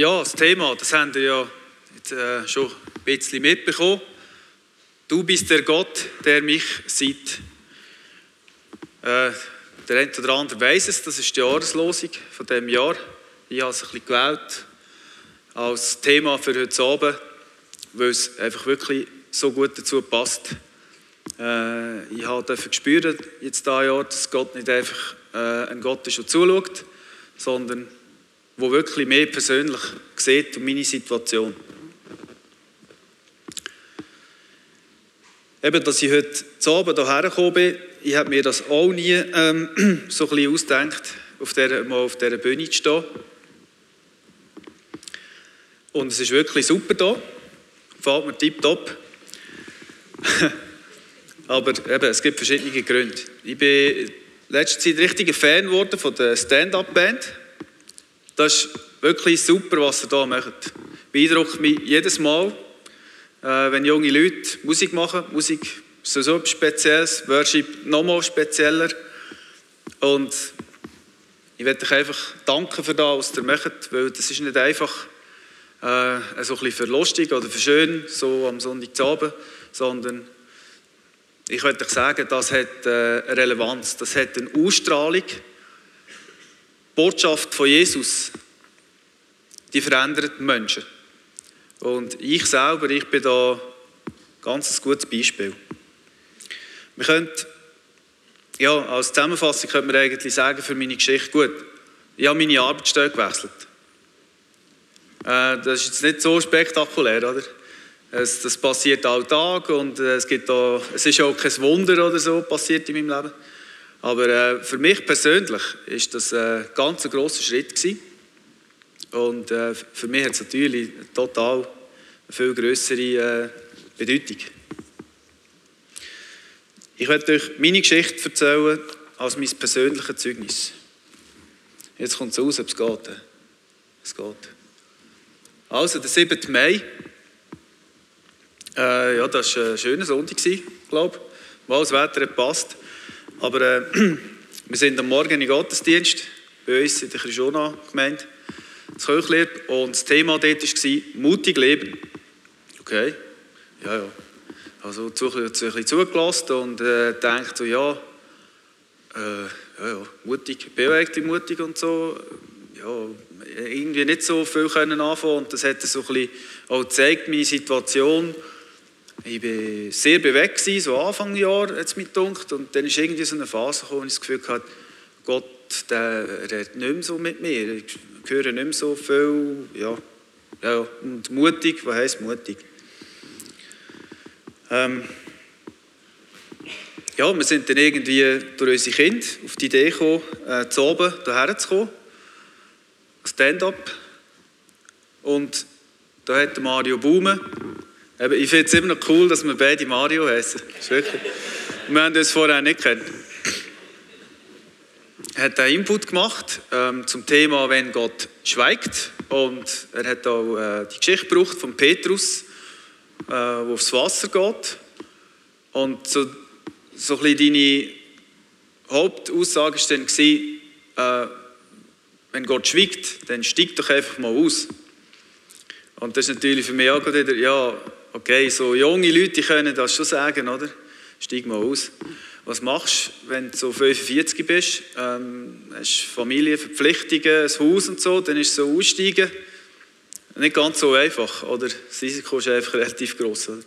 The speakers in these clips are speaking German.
Ja, das Thema, das haben wir ja jetzt, äh, schon ein bisschen mitbekommen. Du bist der Gott, der mich sieht. Äh, der eine oder andere weiß es, das ist die Jahreslosung von dem Jahr. Ich habe es ein bisschen gewählt als Thema für heute Abend, weil es einfach wirklich so gut dazu passt. Äh, ich habe gespürt, jetzt dieses Jahr, dass Gott nicht einfach äh, ein Gott ist, der zuschaut, sondern wo wirklich mehr persönlich sieht und meine Situation. Eben, dass ich heute zu Abend hierher gekommen bin, ich habe mir das auch nie ähm, so ein bisschen ausgedacht, auf der, mal auf dieser Bühne zu stehen. Und es ist wirklich super hier. Fällt mir tipptopp. Aber eben, es gibt verschiedene Gründe. Ich bin letzte Zeit richtiger Fan geworden von der Stand-Up-Band. Das ist wirklich super, was ihr hier macht. Beeindruckt mich jedes Mal, äh, wenn junge Leute Musik machen. Musik ist so etwas Spezielles, Worship noch mal spezieller. Und ich möchte euch einfach danken für das, was ihr macht, weil das ist nicht einfach äh, so ein für lustig oder für schön, so am Sonntagabend, sondern ich würde euch sagen, das hat äh, Relevanz, das hat eine Ausstrahlung. Die Botschaft von Jesus, die verändert Menschen. Und ich selber, ich bin da ein ganz gutes Beispiel. Wir können, ja, als Zusammenfassung könnte man eigentlich sagen für meine Geschichte, gut, ich habe meine Arbeitsstelle gewechselt. Äh, das ist jetzt nicht so spektakulär, oder? Es, das passiert alltag und äh, es, gibt auch, es ist auch kein Wunder oder so passiert in meinem Leben. Aber äh, für mich persönlich ist das ein ganz grosser Schritt gewesen. Und äh, für mich hat es natürlich eine total viel größere äh, Bedeutung. Ich werde euch meine Geschichte erzählen als mein persönliches Zeugnis. Jetzt kommt es raus, ob es geht. Es geht. Also, der 7. Mai äh, ja, das war ein schöner Sonntag, glaube ich. Mal das Wetter hat gepasst. Aber äh, wir sind am Morgen im Gottesdienst bei uns in der Krishona-Gemeinde, das Kirchlieb. Und das Thema dort war mutig leben. Okay, ja, ja. Also zu, ein bisschen zugelassen und äh, denkt so, ja, äh, ja, ja, mutig, bewegt mutig und so. Ja, irgendwie nicht so viel können anfangen und das hat so ein bisschen auch gezeigt, meine Situation ich war sehr bewegt, so Anfang Jahr hat mich gedacht. Und dann ist irgendwie so eine Phase gekommen, wo ich das Gefühl hatte, Gott, der redet nicht mehr so mit mir. Ich höre nicht mehr so viel. Ja, ja. Und mutig, was heisst mutig? Ähm, ja, wir sind dann irgendwie durch unsere Kinder auf die Idee gekommen, äh, zu oben hierher zu kommen. Stand-up. Und da hat Mario Baume ich finde es immer noch cool, dass wir beide Mario heißen. Wir haben uns vorher nicht kennt. Er hat einen Input gemacht ähm, zum Thema, wenn Gott schweigt. Und er hat auch äh, die Geschichte gebraucht von Petrus, äh, wo aufs Wasser geht. Und so, so ein bisschen deine Hauptaussage war dann, äh, wenn Gott schweigt, dann steigt doch einfach mal aus. Und das ist natürlich für mich auch wieder, ja, okay, so junge Leute können das schon sagen, oder? Steig mal aus. Was machst du, wenn du so 45 bist? Ähm, hast Familie, Verpflichtungen, ein Haus und so, dann ist so aussteigen nicht ganz so einfach, oder? Das Risiko ist einfach relativ groß. Oder?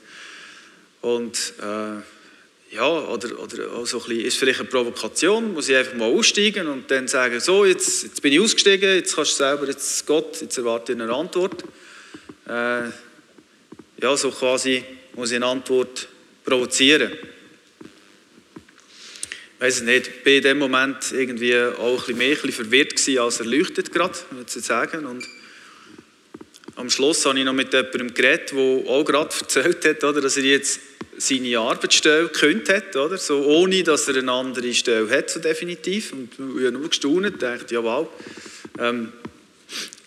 Und äh, ja, oder, oder auch so ein bisschen, ist vielleicht eine Provokation, muss ich einfach mal aussteigen und dann sagen, so, jetzt, jetzt bin ich ausgestiegen, jetzt kannst du selber, jetzt Gott, jetzt erwarte ich eine Antwort. Äh, ja, so quasi muss ich eine Antwort provozieren. Ich weiß es nicht, ich war in dem Moment irgendwie auch ein bisschen mehr verwirrt als erleuchtet gerade, würde ich sagen. Und am Schluss habe ich noch mit jemandem geredet, der auch gerade erzählt hat, oder, dass er jetzt seine Arbeitsstelle gekündigt hat, oder? So, ohne dass er eine andere Stelle hat, so definitiv. Und ich habe nur gestaunt und dachte, ja ähm,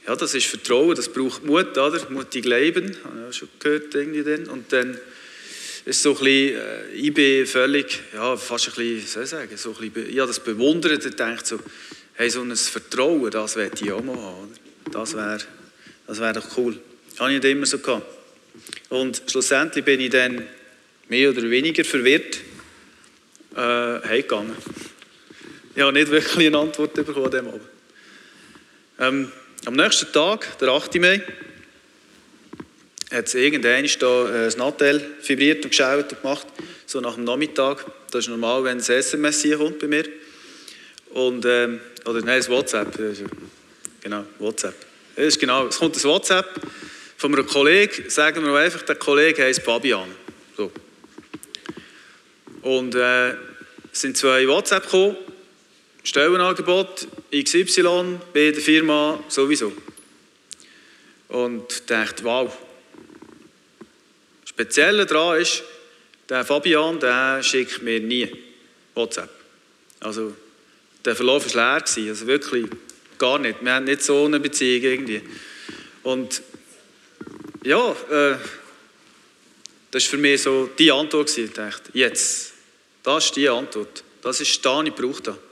ja, das ist Vertrauen, das braucht Mut, oder? Mutig leben, habe ich auch schon gehört irgendwie dann. Und dann ist so ein bisschen, äh, ich bin völlig, ja, fast ein bisschen, soll ich sagen, so ein bisschen, ich habe das bewundert und denkt so, hey, so ein Vertrauen, das möchte ich auch mal haben, oder? Das wäre Das wäre doch cool. Das habe ich nicht immer so gehabt. Und schlussendlich bin ich dann mehr oder weniger verwirrt äh, heimgegangen. Ich habe nicht wirklich eine Antwort bekommen an dem Abend. Ähm, am nächsten Tag, der 8. Mai, hat es irgendeiner da äh, Nattel vibriert und geschaut und gemacht, so nach dem Nachmittag. Das ist normal, wenn ein SMS hier kommt bei mir. Und, ähm, oder nein, das WhatsApp. Genau, WhatsApp. Das ist genau, es kommt ein WhatsApp von einem Kollegen, sagen wir einfach, der Kollege heißt Fabian. So. Und äh, es sind zwei WhatsApp gekommen, Stellenangebot, XY, bei der Firma sowieso. Und dachte, wow. Speziell daran ist, der Fabian, der schickt mir nie WhatsApp. Also, der Verlauf war leer, also wirklich gar nicht. Wir haben nicht so eine Beziehung irgendwie. Und ja, äh, das war für mich so die Antwort. Ich dachte, jetzt, das ist die Antwort. Das ist das, was ich brauche.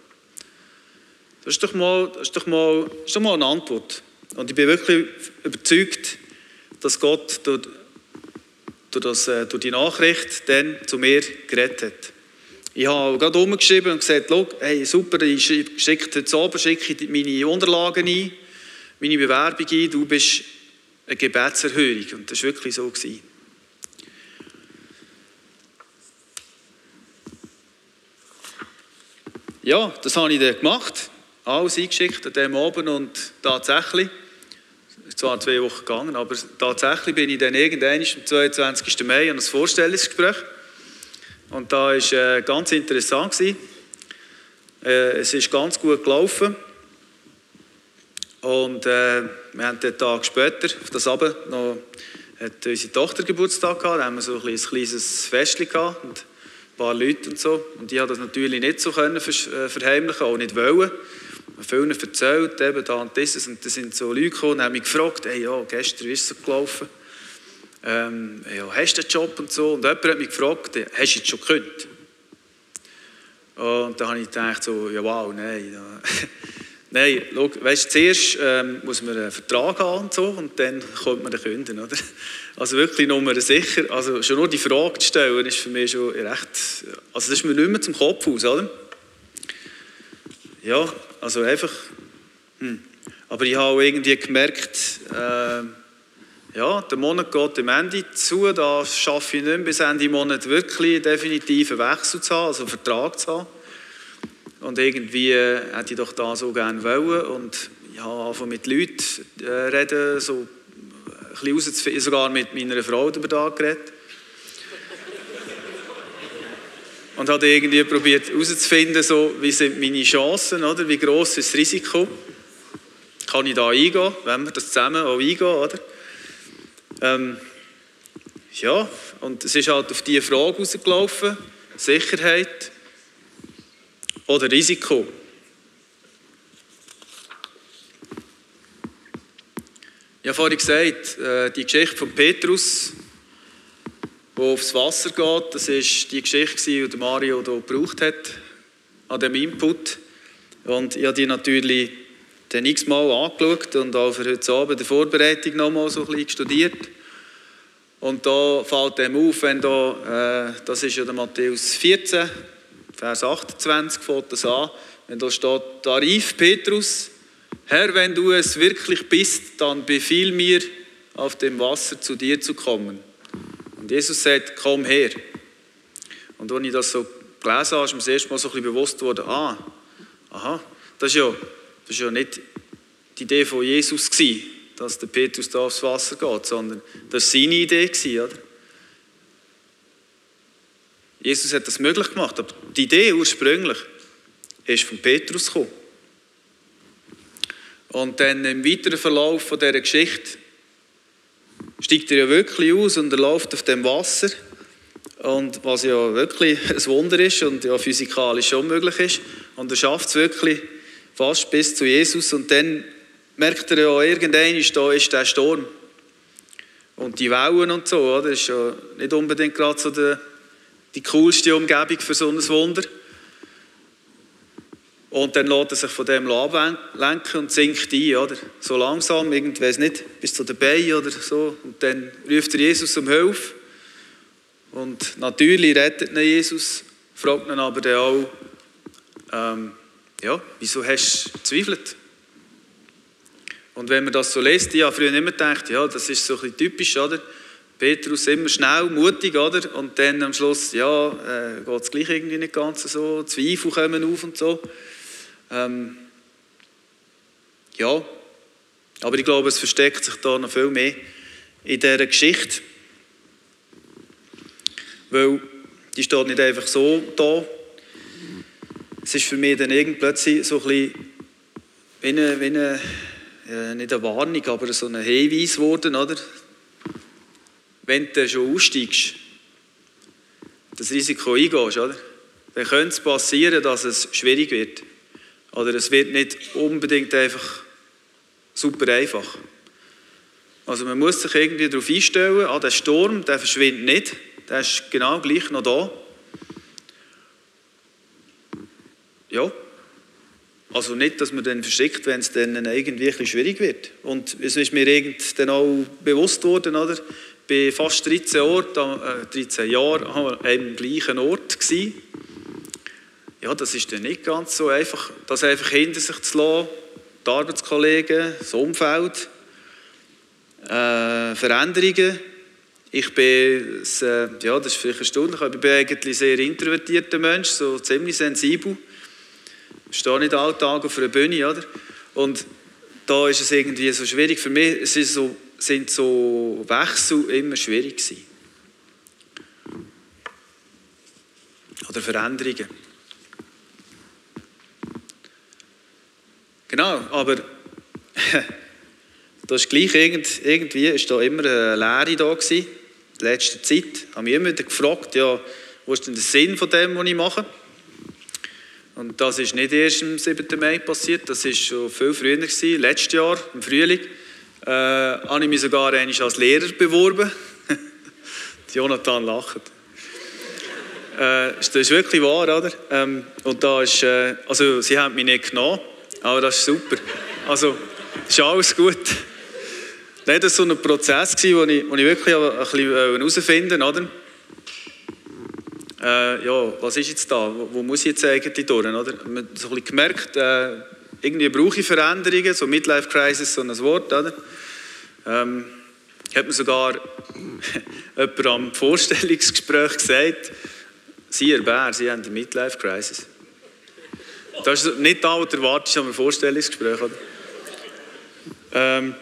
Das ist doch mal, ist doch mal, ist doch mal eine Antwort. Und ich bin wirklich überzeugt, dass Gott durch, durch, das, äh, durch die Nachricht dann zu mir geredet hat. Ich habe gerade umgeschrieben und gesagt, hey, super, ich schicke heute Abend schicke meine Unterlagen ein, meine Bewerbung ein, du bist eine Gebetserhörung. Und das war wirklich so. Gewesen. Ja, das habe ich dann gemacht alles eingeschickt an diesem Abend und tatsächlich, es ist zwar zwei Wochen gegangen, aber tatsächlich bin ich dann irgendwann am 22. Mai an ein Vorstellungsgespräch und da war äh, ganz interessant. Gewesen. Äh, es ist ganz gut gelaufen und äh, wir haben den Tag später, auf das Abend, noch hat unsere Tochter Geburtstag gehabt, da haben wir so ein kleines Fest gehabt und ein paar Leute und so. Und ich konnte das natürlich nicht so können äh, verheimlichen, auch nicht wollen vielen erzählt, eben da und dieses, und da sind so Leute gekommen und haben mich gefragt, hey, ja, gestern, ist es gelaufen? Ähm, ja, hast du einen Job und so? Und jemand hat mich gefragt, hast du jetzt schon gekündigt? Und da habe ich gedacht, so, ja wow, nein. nein, schau, weißt, zuerst ähm, muss man einen Vertrag haben und so, und dann kommt man den künden, oder? Also wirklich Nummer sicher, also schon nur die Frage zu stellen, ist für mich schon recht, also das ist mir nicht mehr zum Kopf aus, oder? Ja, also einfach. Hm. Aber ich habe irgendwie gemerkt, äh, ja, der Monat geht am Ende zu, da schaffe ich nicht mehr bis Ende Monat wirklich einen Wechsel zu haben, also einen Vertrag zu haben. Und irgendwie äh, hätte ich doch da so gerne wollen und ich habe einfach mit Leuten äh, reden, so ein bisschen sogar mit meiner Frau darüber da geredet. Und habe irgendwie probiert herauszufinden, so, wie sind meine Chancen, oder? wie groß ist das Risiko, kann ich da eingehen, wenn wir das zusammen auch eingehen, oder? Ähm, ja, und es ist halt auf diese Frage rausgelaufen, Sicherheit oder Risiko. Ich habe vorhin gesagt, äh, die Geschichte von Petrus, wo aufs Wasser geht. Das ist die Geschichte, die Mario hier gebraucht hat, an dem Input. Und ich habe die natürlich dann x-mal angeschaut und auch für heute Abend die Vorbereitung noch mal so ein bisschen studiert. Und da fällt dem auf, wenn da, äh, das ist ja der Matthäus 14, Vers 28, fängt das an, wenn da steht, da rief Petrus, Herr, wenn du es wirklich bist, dann befiehl mir, auf dem Wasser zu dir zu kommen. Und Jesus sagt, komm her. Und als ich das so gelesen habe, ist mir das erste Mal so ein bisschen bewusst geworden, ah, aha, das ist ja, das ist ja nicht die Idee von Jesus gewesen, dass der Petrus da aufs Wasser geht, sondern das war seine Idee gewesen, oder? Jesus hat das möglich gemacht, aber die Idee ursprünglich ist von Petrus gekommen. Und dann im weiteren Verlauf von dieser Geschichte steigt er ja wirklich aus und er läuft auf dem Wasser. Und was ja wirklich ein Wunder ist und ja physikalisch schon möglich ist. Und er schafft es wirklich fast bis zu Jesus. Und dann merkt er ja irgendwann, da ist der Sturm. Und die Wellen und so, das ist ja nicht unbedingt gerade so die, die coolste Umgebung für so ein Wunder. Und dann lässt er sich von dem ablenken und sinkt ein, oder? So langsam, irgendwie, nicht, bis zu den Beinen oder so. Und dann ruft er Jesus um Hilfe. Und natürlich rettet ihn Jesus, fragt ihn aber dann auch, ähm, ja, wieso hast du gezweifelt? Und wenn man das so liest, ich habe früher immer gedacht, ja, das ist so ein bisschen typisch, oder? Petrus immer schnell, mutig, oder? Und dann am Schluss, ja, äh, geht es gleich irgendwie nicht ganz so, Zweifel kommen auf und so. Ähm, ja, aber ich glaube, es versteckt sich da noch viel mehr in dieser Geschichte. Weil die steht nicht einfach so da. Es ist für mich dann irgendwie plötzlich so ein bisschen wie eine, wie eine ja, nicht eine Warnung, aber so ein Hinweis geworden, oder? Wenn du schon aussteigst, das Risiko eingehst, oder? Dann könnte es passieren, dass es schwierig wird. Oder es wird nicht unbedingt einfach super einfach. Also man muss sich irgendwie darauf einstellen, ah, der Sturm, der verschwindet nicht, der ist genau gleich noch da. Ja. Also nicht, dass man dann verschickt, wenn es dann irgendwie ein schwierig wird. Und es ist mir dann auch bewusst worden, oder? Bei fast 13, Ort, äh, 13 Jahren am gleichen Ort gewesen ja, das ist dann nicht ganz so einfach, das einfach hinter sich zu lassen, die Arbeitskollegen, das Umfeld, äh, Veränderungen. Ich bin, äh, ja, das ist vielleicht erstaunlich, aber ich bin eigentlich ein sehr introvertierter Mensch, so ziemlich sensibel. Ich stehe nicht alltag auf einer Bühne, oder? Und da ist es irgendwie so schwierig. Für mich es ist so, sind so Wechsel immer schwierig gewesen. Oder Veränderungen. Genau, aber das ist gleich, irgendwie ist da immer eine Lehre da gewesen. Die letzte Zeit habe ich immer wieder gefragt, ja, was ist denn der Sinn von dem, was ich mache? Und das ist nicht erst am 7. Mai passiert, das ist schon viel früher gewesen, letztes Jahr, im Frühling. Äh, habe ich mich sogar als Lehrer beworben. Jonathan lacht. Äh, das ist wirklich wahr, oder? Ähm, und da ist, äh, also sie haben mich nicht genommen. Aber das ist super. Also, ist alles gut. Nein, das war so ein Prozess, wo ich, wo ich wirklich ein bisschen herausfinden wollte, äh, ja, was ist jetzt da? Wo, wo, muss ich jetzt eigentlich durch? Oder? Man hat so ein bisschen gemerkt, äh, irgendwie brauche ich Veränderungen, so Midlife Crisis, so ein Wort, oder? Ähm, hat mir sogar jemand am Vorstellungsgespräch gesagt, Sie, Herr Bär, Sie haben eine Midlife Crisis. Das ist nicht da, was du erwartest am Vorstellungsgespräch. Oder? Ähm,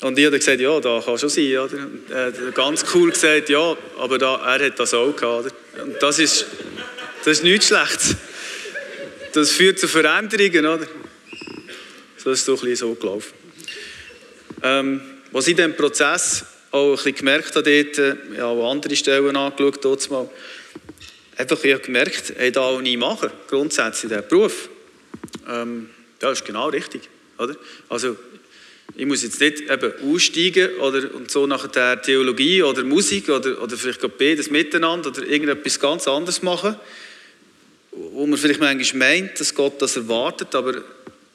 und ich habe gesagt, ja, da kann schon sein. Oder? Er hat ganz cool gesagt, ja, aber da, er hat das auch gehabt. Oder? Und das ist, das ist nichts Schlechtes. Das führt zu Veränderungen. Oder? So ist doch ein bisschen so gelaufen. Ähm, was ich in diesem Prozess auch ein bisschen gemerkt habe, dort, äh, ich habe andere Stellen angeschaut, einfach ich gemerkt, ich da auch nie machen, grundsätzlich diesen Beruf. Ähm, das ist genau richtig. Oder? Also, ich muss jetzt nicht eben aussteigen oder, und so nach der Theologie oder Musik oder, oder vielleicht beides miteinander oder irgendetwas ganz anderes machen, wo man vielleicht manchmal meint, dass Gott das erwartet, aber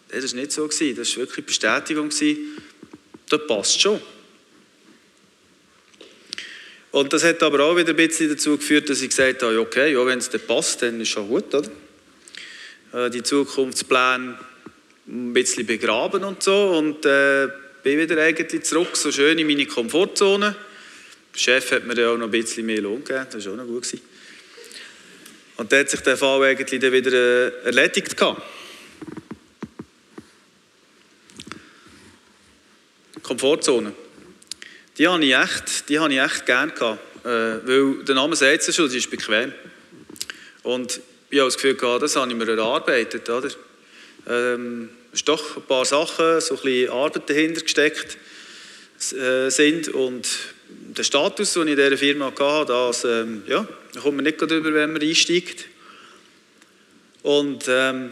das war nicht so. Gewesen. Das war wirklich Bestätigung. Gewesen. Das passt schon. Und das hat aber auch wieder ein bisschen dazu geführt, dass ich gesagt habe, okay, ja, wenn es dann passt, dann ist schon gut, oder? Äh, die Zukunftspläne ein bisschen begraben und so und äh, bin wieder eigentlich zurück, so schön in meine Komfortzone. Der Chef hat mir dann auch noch ein bisschen mehr Lohn gegeben, das war auch noch gut. Gewesen. Und dann hat sich der Fall eigentlich dann wieder äh, erledigt gehabt. Komfortzone. Die habe ich echt, die habe ich echt gerne gehabt, äh, weil der Name sagt es schon, sie ist bequem. Und ich habe das Gefühl gehabt, das habe ich mir erarbeitet. Oder? Ähm, es sind doch ein paar Sachen, so ein bisschen Arbeit dahinter gesteckt äh, sind und der Status, den ich in dieser Firma hatte, das, ähm, ja, da kommt man nicht drüber, wenn man einsteigt. Und ähm,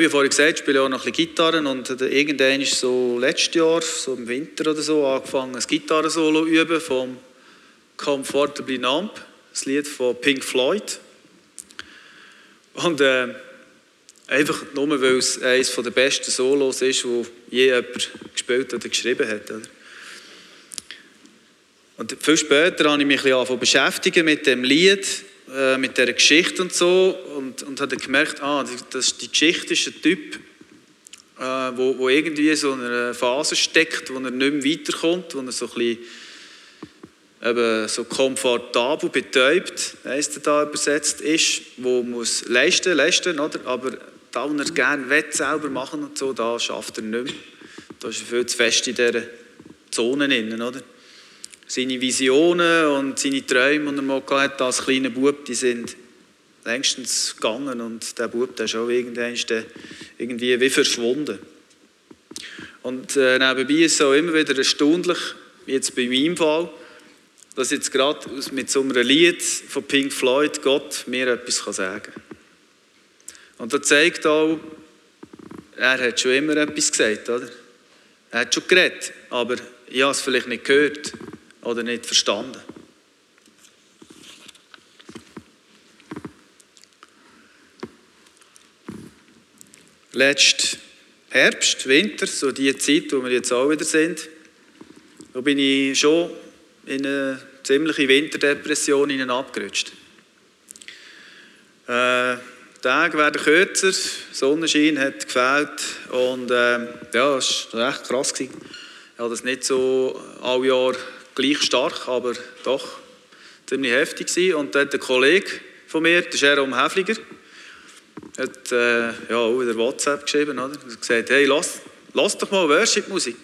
ja vorhin gesagt, ich spiele auch noch ein bisschen Gitarren und irgendwann ist so letztes Jahr, so im Winter oder so, angefangen, ein Gitarrensolo üben vom Comfortably Numb, das Lied von Pink Floyd. Und äh, Einfach nur, weil es eines der besten Solos ist, wo je jemand gespielt oder geschrieben hat. Oder? Und viel später habe ich mich ein bisschen beschäftigen mit dem Lied, äh, mit der Geschichte und so und, und habe gemerkt, ah, das, die Geschichte ist ein Typ, äh, wo, wo irgendwie so in einer Phase steckt, wo er nicht mehr weiterkommt, wo er so ein bisschen eben so komfortabel betäubt, heisst da übersetzt, ist, wo muss leisten, leisten, oder? aber da, wo er gerne will, selber machen und so, da schafft er nicht mehr. Da ist er viel zu fest in dieser Zone drin, oder? Seine Visionen und seine Träume, die er mal hatte als kleiner Bub, die sind längstens gegangen und der Bub der ist auch irgendwann irgendwie wie verschwunden. Und äh, nebenbei ist es auch immer wieder erstaunlich, jetzt bei meinem Fall, dass jetzt gerade mit so einem Lied von Pink Floyd Gott mir etwas sagen kann. Und das zeigt auch, er hat schon immer etwas gesagt, oder? Er hat schon geredet, aber ich habe es vielleicht nicht gehört oder nicht verstanden. Letzten Herbst, Winter, so die Zeit, wo wir jetzt auch wieder sind, da bin ich schon in eine ziemliche Winterdepression abgerutscht. Äh, die Tage werden kürzer, Sonnenschein hat gefällt und äh, ja, das war echt krass. Ich habe das nicht so alle Jahr gleich stark, aber doch ziemlich heftig gewesen. Und dann ein Kollege von mir, der Jerome Häfliger, hat äh, ja, auch wieder WhatsApp geschrieben, oder? hat gesagt, hey, lass, lass doch mal Worship-Musik.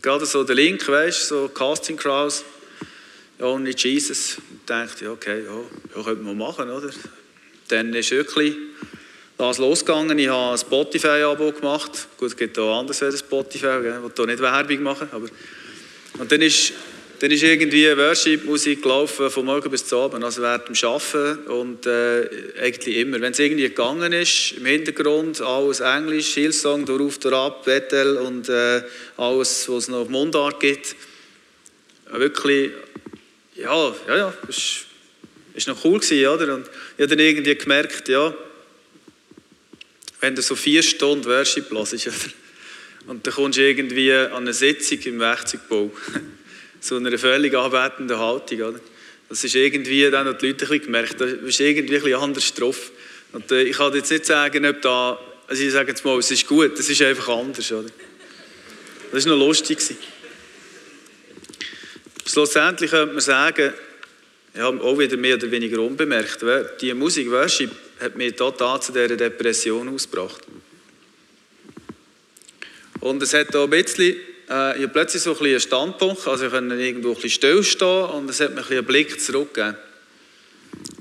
Gerade so der Link, weißt so Casting Crowds, Only Jesus. Ich dachte, ja, okay, ja, ja könnte man machen, oder? Dann ist wirklich das losgegangen. Ich habe ein Spotify-Abo gemacht. Gut, es gibt auch anders als Spotify, ich will hier nicht Werbung machen. Aber und dann ist, dann ist irgendwie Worship-Musik gelaufen, von morgen bis zu Abend, also während dem Arbeiten und äh, eigentlich immer. Wenn es irgendwie gegangen ist, im Hintergrund alles Englisch, Hillsong, darauf, ab, Bethel und äh, alles, was es noch auf Mundart gibt. Wirklich, ja, ja, ja, das ist noch cool gewesen, oder? Und ich habe dann irgendwie gemerkt, ja, wenn du so vier Stunden Worship hörst, oder? und dann kommst du irgendwie an eine Sitzung im Werkzeugbau, so eine völlig anbetenden Haltung, oder? Das ist irgendwie, dann haben die Leute ein gemerkt, da bist irgendwie ein bisschen anders drauf. Und äh, ich kann jetzt nicht sagen, ob da, also ich sage jetzt mal, es ist gut, es ist einfach anders, oder? Das war noch lustig. Schlussendlich könnte man sagen, ja, auch wieder mehr oder weniger unbemerkt. Die Musik Worship hat mich total zu dieser Depression ausgebracht. Und es hat auch ein bisschen, äh, ich plötzlich so ein bisschen einen Standpunkt, also ich konnte irgendwo ein bisschen stillstehen und es hat mir ein bisschen einen Blick zurückgegeben.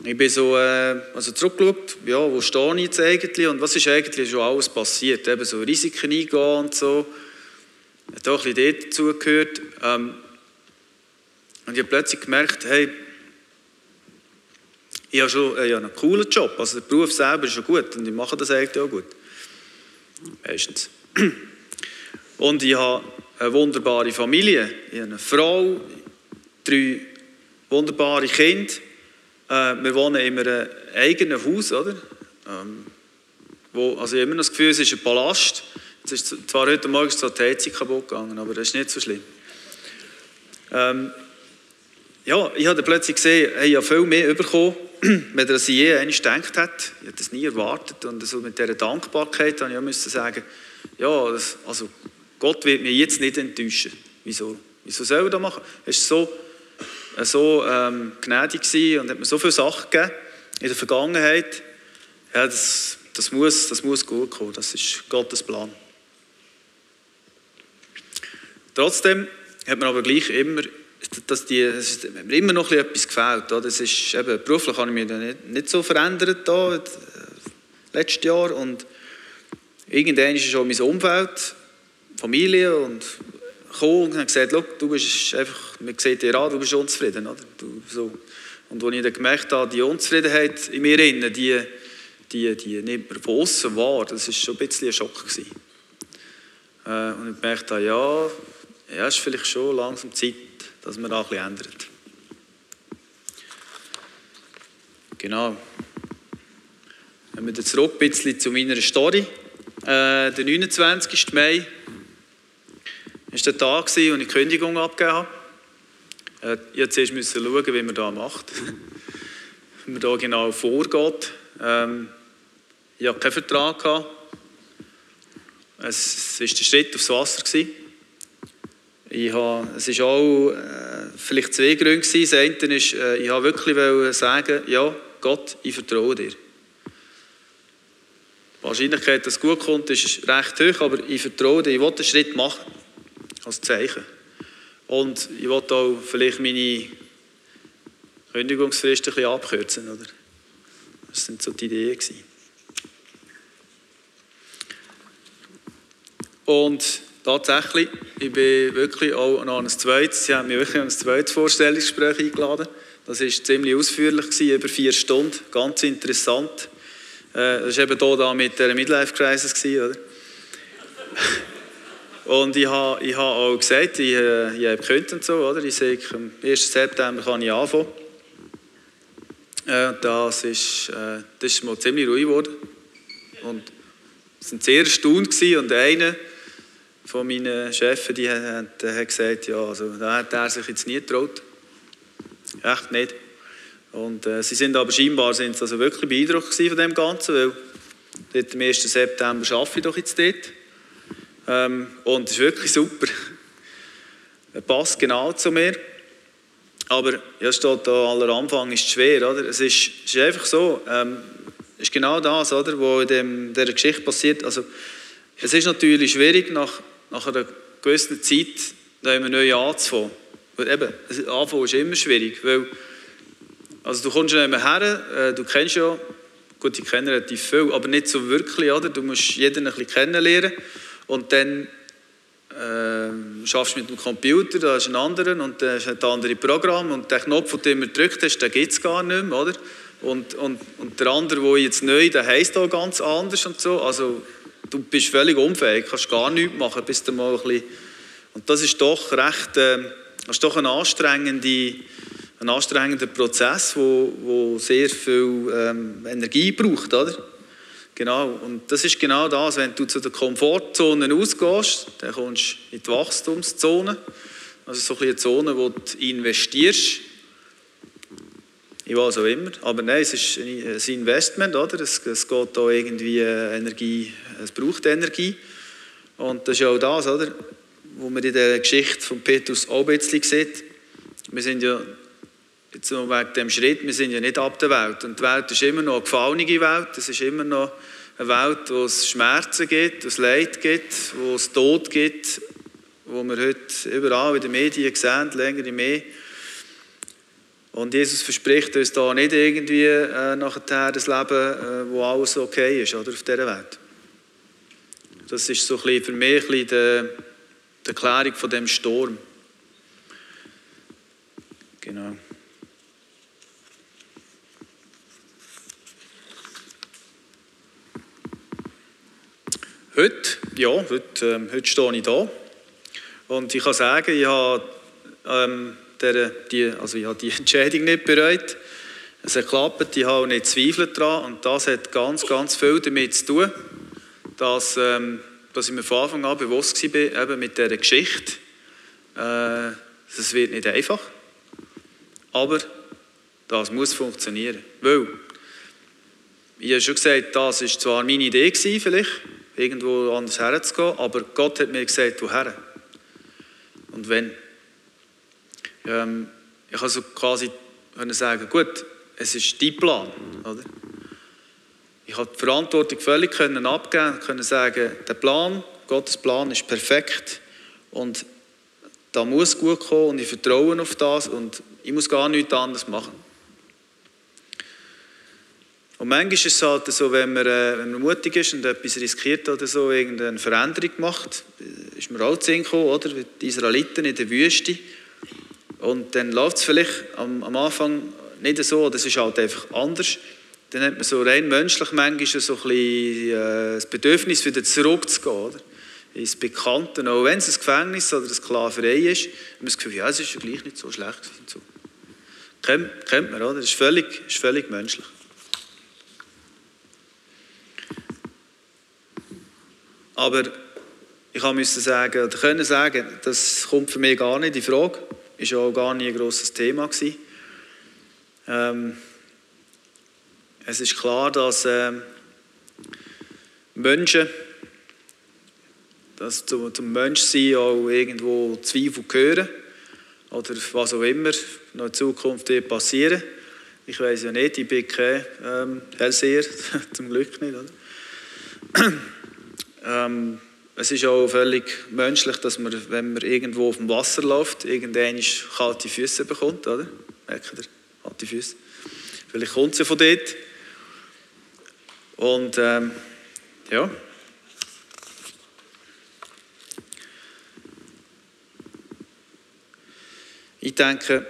Ich bin so äh, also zurückgeschaut, ja, wo stehe ich jetzt eigentlich und was ist eigentlich schon alles passiert. Eben so Risiken eingehen und so. Hat auch ein bisschen dazugehört. Ähm, und ich habe plötzlich gemerkt, hey, ich habe schon ich habe einen coolen Job. Also der Beruf selber ist schon gut und ich mache das eigentlich auch gut. Meistens. Und ich habe eine wunderbare Familie. Ich habe eine Frau, drei wunderbare Kinder. Äh, wir wohnen in einem eigenen Haus, oder? Ähm, wo, also ich habe immer das Gefühl, es ist ein Palast. Es ist zwar heute Morgen so die Heizung kaputt gegangen, aber das ist nicht so schlimm. Ähm, ja, ich habe plötzlich gesehen, ich habe viel mehr bekommen er sich je einmal gedacht hat, ich hätte das nie erwartet und so mit dieser Dankbarkeit habe ich müssen sagen, ja, das, also Gott wird mich jetzt nicht enttäuschen. Wieso? Wieso soll er das machen? Er war so, äh, so ähm, gnädig und hat mir so viele Sachen gegeben in der Vergangenheit. Ja, das, das, muss, das muss gut kommen. Das ist Gottes Plan. Trotzdem hat man aber gleich immer dass die, es mir immer noch etwas gefällt. Das ist, eben, beruflich habe ich mich nicht, nicht so verändert da, äh, letztes Jahr. Und irgendwann ist schon mein Umfeld, Familie und gekommen und gesagt, du bist einfach, man sieht dir an, du bist unzufrieden. Oder? Du, so. Und als ich dann gemerkt habe, die Unzufriedenheit in mir drin, die, die, die nimmt man von außen das war schon ein bisschen ein Schock. Gewesen. Äh, und ich gemerkt habe, ja, ja, ist vielleicht schon langsam Zeit, dass man da bisschen ändert. Genau. Wenn wir zurück ein bisschen zu meiner Story. Äh, der 29. Mai war der Tag, wo ich die Kündigung abgegeben habe. Äh, ich musste schauen, wie man das macht. wie man da genau vorgeht. Ähm, ich hatte keinen Vertrag. Gehabt. Es war der Schritt aufs Wasser. Ich habe, es war auch äh, vielleicht zwei Gründe. Gewesen. Das eine ist, äh, ich habe wirklich sagen, ja, Gott, ich vertraue dir. Die Wahrscheinlichkeit, dass es gut kommt, ist recht hoch, aber ich vertraue dir. Ich will einen Schritt machen, als Zeichen. Und ich will auch vielleicht meine Kündigungsfrist ein bisschen abkürzen. Oder? Das sind so die Ideen. Gewesen. Und tatsächlich, ich bin wirklich auch noch an ein zweites, sie haben mich wirklich an ein zweites Vorstellungsgespräch eingeladen. Das war ziemlich ausführlich, gewesen, über vier Stunden, ganz interessant. Äh, das war eben hier mit der Midlife Crisis, gewesen, oder? Und ich habe, ich habe auch gesagt, ich, äh, ich habe gekündigt und so, oder? Ich sage, am 1. September kann ich anfangen. Äh, das, ist, äh, das ist mal ziemlich ruhig geworden. Und es waren sehr erstaunt und einer von meinen Chefs, die hat, hat gesagt, ja, also, da hat er sich jetzt nie getraut. Echt nicht. Und äh, sie sind aber scheinbar sind also wirklich beeindruckt von dem Ganzen, weil dort am 1. September arbeite ich doch jetzt dort. Ähm, und es ist wirklich super. Er passt genau zu mir. Aber ja, steht da, aller Anfang ist schwer, oder? Es ist, es ist einfach so, ähm, es ist genau das, oder, was in dem, dieser Geschichte passiert. Also, es ist natürlich schwierig, nach nach einer gewissen Zeit da immer neu anzufangen. Weil eben, anfangen ist immer schwierig, weil also du kommst ja nicht mehr her, äh, du kennst ja, gut, ich kenne relativ viel, aber nicht so wirklich, oder? Du musst jeden ein bisschen kennenlernen und dann äh, schaffst mit dem Computer, da ist ein anderer und hast du ein anderes Programm und der Knopf, den du immer gedrückt hast, den gibt es gar nicht mehr, oder? Und, und, und der andere, der jetzt neu, der heisst auch ganz anders und so, also du bist völlig unfähig, kannst gar nichts machen, bis du mal ein bisschen... Und das ist doch recht, äh, das ist doch ein, anstrengende, ein anstrengender Prozess, wo, wo sehr viel ähm, Energie braucht, oder? Genau, und das ist genau das, wenn du zu den Komfortzonen ausgehst, dann kommst du in die Wachstumszone, also so eine Zone, wo du investierst, ich weiß auch immer, aber nein, es ist ein Investment, oder? Es, es geht da irgendwie äh, Energie, es braucht Energie. Und das ist auch das, oder? Wo man in der Geschichte von Petrus auch ein bisschen sieht. Wir sind ja, jetzt noch wegen dem Schritt, wir sind ja nicht ab der Welt. Und die Welt ist immer noch eine gefallene Welt. Es ist immer noch eine Welt, wo es Schmerzen gibt, wo es Leid gibt, wo es Tod gibt, wo wir heute überall in den Medien sehen, länger mehr. Und Jesus verspricht uns da nicht irgendwie äh, nachher das Leben, äh, wo alles okay ist oder, auf dieser Welt. Das ist so ein bisschen für mich ein bisschen die, die Erklärung von dem Sturm. Genau. Heute, ja, heute, ähm, heute stehe ich da. Und ich kann sagen, ich habe ähm, der, die, also ich habe die Entscheidung nicht bereut. Es hat geklappt, ich habe nicht Zweifel daran und das hat ganz, ganz viel damit zu tun, dass, ähm, dass ich mir von Anfang an bewusst war, eben mit dieser Geschichte, äh, es wird nicht einfach, aber das muss funktionieren, weil ich habe schon gesagt, das war zwar meine Idee vielleicht, irgendwo anders herzugehen, aber Gott hat mir gesagt, woher und wenn. Ähm, ich kann so quasi sagen, gut, es ist dein Plan. Oder? Ich habe die Verantwortung völlig können abgeben können sagen, der Plan, Gottes Plan ist perfekt und da muss gut kommen und ich vertraue auf das und ich muss gar nichts anderes machen. Und manchmal ist es halt so, wenn man, äh, wenn man mutig ist und etwas riskiert oder so, irgendeine Veränderung macht, ist man zu gekommen, oder? Die Israeliten in der Wüste, und dann läuft es vielleicht am, am, Anfang nicht so, das ist halt einfach anders. Dann hat man so rein menschlich manchmal so ein bisschen, äh, das Bedürfnis, wieder zurückzugehen. Oder? Ins Bekannte, auch wenn es ein Gefängnis oder eine Sklaverei ist, hat man das Gefühl, ja, es ist ja gleich nicht so schlecht. So. Kennt, kennt man, oder? Das ist völlig, ist völlig menschlich. Aber ich musste sagen, oder können sagen, das kommt für mich gar nicht in Frage. Ist auch gar nie ein grosses Thema. Ähm, es ist klar, dass ähm, Menschen, dass zum, zum Menschsein auch irgendwo Zweifel gehören oder was auch immer noch in Zukunft passieren. Ich weiß ja nicht, ich bin kein ähm, Hellseher, zum Glück nicht. Oder? ähm, es ist auch völlig menschlich, dass man, wenn man irgendwo auf dem Wasser läuft, irgendwann kalte Füße bekommt, oder? Merkt ihr? Kalte Füße. Vielleicht kommt sie von dort. Und ähm, ja. Ich denke,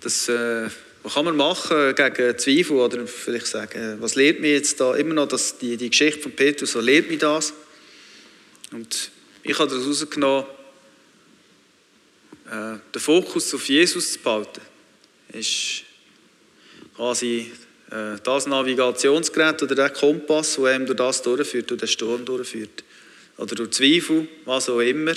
das, äh, was kann man machen gegen Zweifel oder vielleicht sagen, was lehrt mir jetzt da immer noch dass die, die Geschichte von Petrus, was lehrt mir das? Und ich habe daraus herausgenommen, äh, den Fokus auf Jesus zu behalten. Ist quasi äh, das Navigationsgerät oder der Kompass, der einem durch das durchführt, durch den Sturm durchführt. Oder durch Zweifel, was auch immer.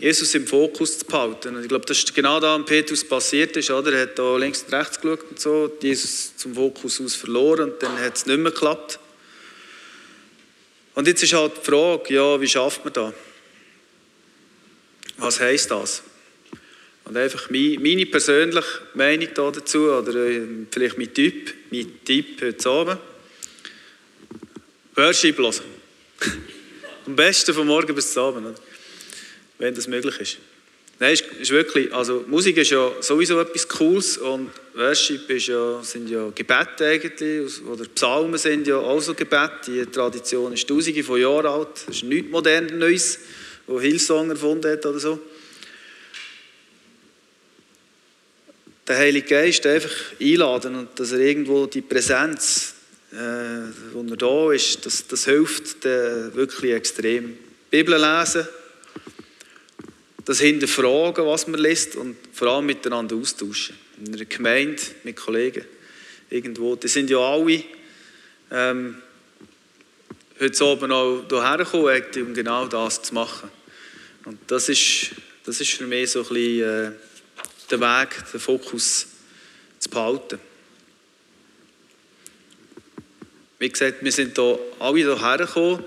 Jesus im Fokus zu behalten. Und ich glaube, das ist genau da, was Petrus passiert ist. Oder? Er hat da links und rechts geschaut und so, Jesus zum Fokus aus verloren und dann hat es nicht mehr geklappt. Und jetzt ist halt die Frage, ja, wie schafft man das? Was heisst das? Und einfach meine persönliche Meinung dazu, oder äh, vielleicht mein Typ, mein Typ heute Abend. Worship hören. Am besten von morgen bis zum Abend. Oder? Wenn das möglich ist. Nein, ist, ist wirklich, also Musik ist ja sowieso etwas Cooles und Worship ist ja, sind ja Gebete eigentlich, oder Psalmen sind ja auch so Gebete. Die Tradition ist tausende von Jahren alt, das ist nichts modernes Neues, wo Hillsong erfunden hat oder so. Der Heilige Geist einfach einladen und dass er irgendwo die Präsenz, äh, wo er da ist, das, das hilft wirklich extrem. Bibel lesen, das Hinterfragen, was man liest und vor allem miteinander austauschen. In einer Gemeinde, mit Kollegen, irgendwo. Die sind ja alle ähm, heute Abend auch hierher gekommen, um genau das zu machen. Und das ist, das ist für mich so ein bisschen äh, der Weg, den Fokus zu behalten. Wie gesagt, wir sind hier alle hierher gekommen,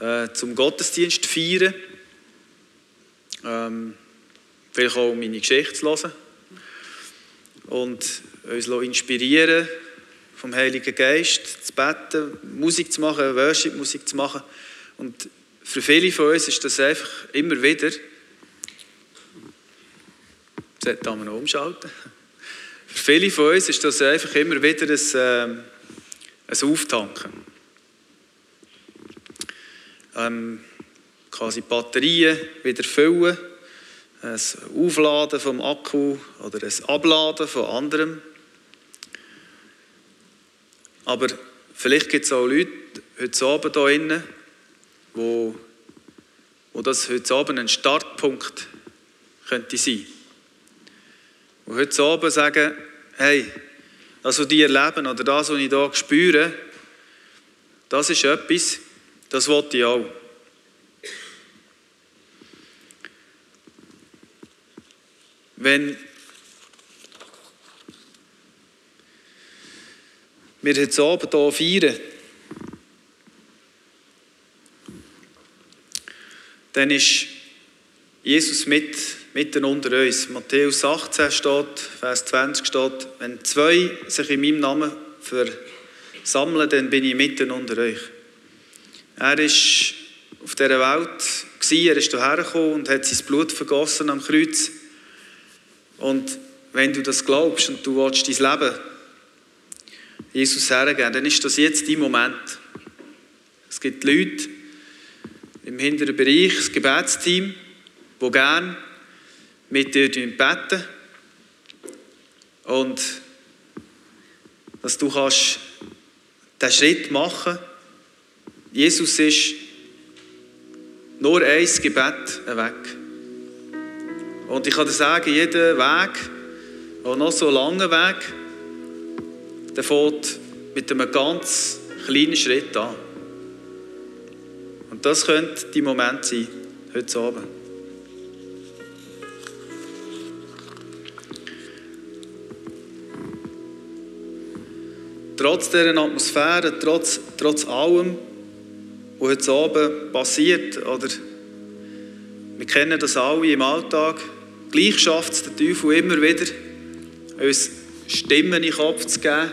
äh, zum Gottesdienst zu feiern. Ähm, vielleicht auch meine Geschichte zu hören und uns inspirieren vom Heiligen Geist, zu beten, Musik zu machen, Worship-Musik zu machen. Und für viele von uns ist das einfach immer wieder, sollte da noch umschalten, für viele von uns ist das einfach immer wieder ein, äh, ein Auftanken. Ähm, quasi Batterien wieder füllen, ein Aufladen vom Akku oder ein Abladen von anderem. Aber vielleicht gibt es auch Leute heute Abend hier drinnen, wo, wo das heute Abend ein Startpunkt könnte sein. Und heute Abend sagen, hey, das, was die erleben oder das, was ich hier spüre, das ist etwas, das wollte ich auch. Wenn wir heute Abend hier feiern, dann ist Jesus mit, mitten unter uns. Matthäus 18 steht, Vers 20 steht, wenn zwei sich in meinem Namen versammeln, dann bin ich mitten unter euch. Er ist auf dieser Welt, er ist hierher gekommen und hat sein Blut vergossen am Kreuz und wenn du das glaubst und du willst dein Leben Jesus hergeben, dann ist das jetzt dein Moment. Es gibt Leute im hinteren Bereich, das Gebetsteam, die gerne mit dir beten und dass du kannst den Schritt machen Jesus ist nur ein Gebet weg. Und ich kann dir sagen, jeder Weg, auch noch so lange Weg, der fährt mit einem ganz kleinen Schritt an. Und das könnte die Moment sein, heute Abend. Trotz dieser Atmosphäre, trotz, trotz allem, was heute Abend passiert, oder wir kennen das alle im Alltag, gleich schafft es der Teufel immer wieder, uns Stimmen in den Kopf zu geben,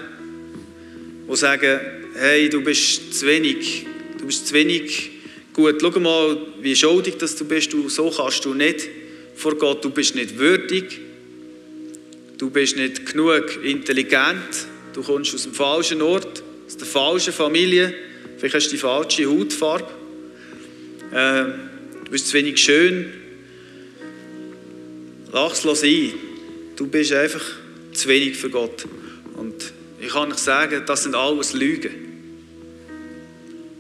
die sagen, hey, du bist zu wenig, du bist zu wenig gut, schau mal, wie schuldig dass du bist, du, so kannst du nicht vor Gott, du bist nicht würdig, du bist nicht genug intelligent, du kommst aus dem falschen Ort, aus der falschen Familie, vielleicht hast du die falsche Hautfarbe, äh, du bist zu wenig schön, lach's sein, du bist einfach zu wenig für Gott. Und ich kann euch sagen, das sind alles Lügen.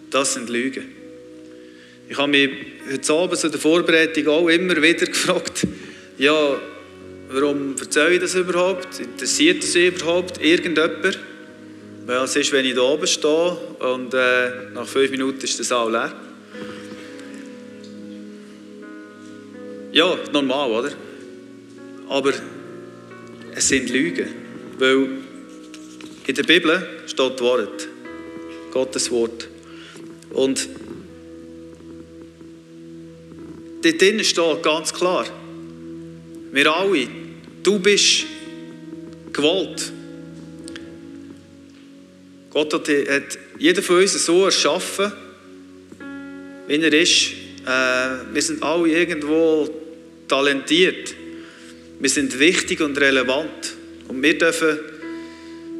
Das sind Lügen. Ich habe mich heute Abend in der Vorbereitung auch immer wieder gefragt, ja, warum erzähle ich das überhaupt? Interessiert das überhaupt irgendjemand? Was ist, wenn ich da oben stehe und äh, nach fünf Minuten ist der Saal leer? Ja, normal, oder? Aber es sind Lügen. Weil in der Bibel steht Wort. Gottes Wort. Und dort drinnen steht ganz klar, wir alle, du bist gewollt. Gott hat, hat jeden von uns so erschaffen, wie er ist. Äh, wir sind alle irgendwo talentiert. Wir sind wichtig und relevant. Und wir dürfen,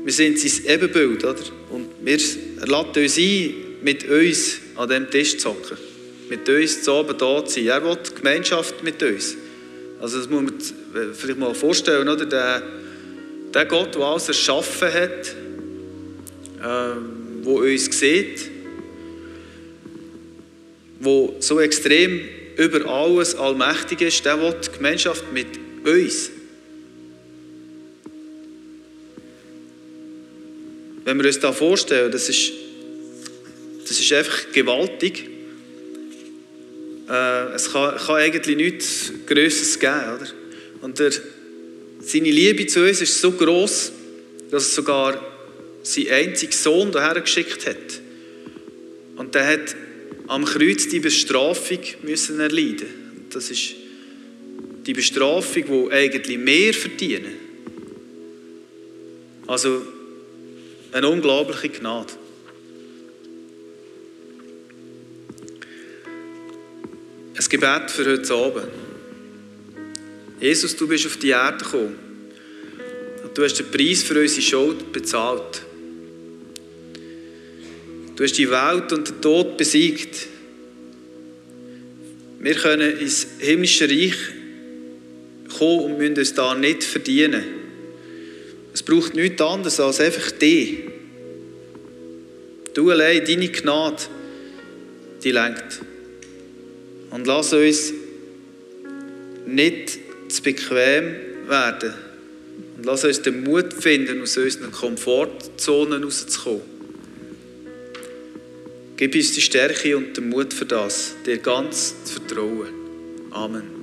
wir sind sein Ebenbild, oder? Und wir laden uns ein, mit uns an diesem Tisch zu hocken. Mit uns zu oben da zu sein. Er will Gemeinschaft mit uns. Also das muss man vielleicht mal vorstellen, oder? Der, der Gott, der alles erschaffen hat, äh, der uns sieht, der so extrem über alles allmächtig ist, der will Gemeinschaft mit uns. Wenn wir uns das vorstellen, das ist, das ist einfach gewaltig. Äh, es kann, kann, eigentlich nichts Größeres geben. Oder? Und der, seine Liebe zu uns ist so groß, dass er sogar seinen einzigen Sohn daher geschickt hat. Und der hat am Kreuz die Bestrafung müssen erleiden. Das ist die Bestrafung, die eigentlich mehr verdienen. Also eine unglaubliche Gnade. Ein Gebet für heute Abend. Jesus, du bist auf die Erde gekommen. Und du hast den Preis für unsere Schuld bezahlt. Du hast die Welt und den Tod besiegt. Wir können ins himmlische Reich kommen und müssen uns da nicht verdienen. Es braucht nichts anderes als einfach dich. Du allein, deine Gnade, die lenkt. Und lass uns nicht zu bequem werden. Und lass uns den Mut finden, aus unseren Komfortzonen rauszukommen. Gib uns die Stärke und den Mut für das, dir ganz zu vertrauen. Amen.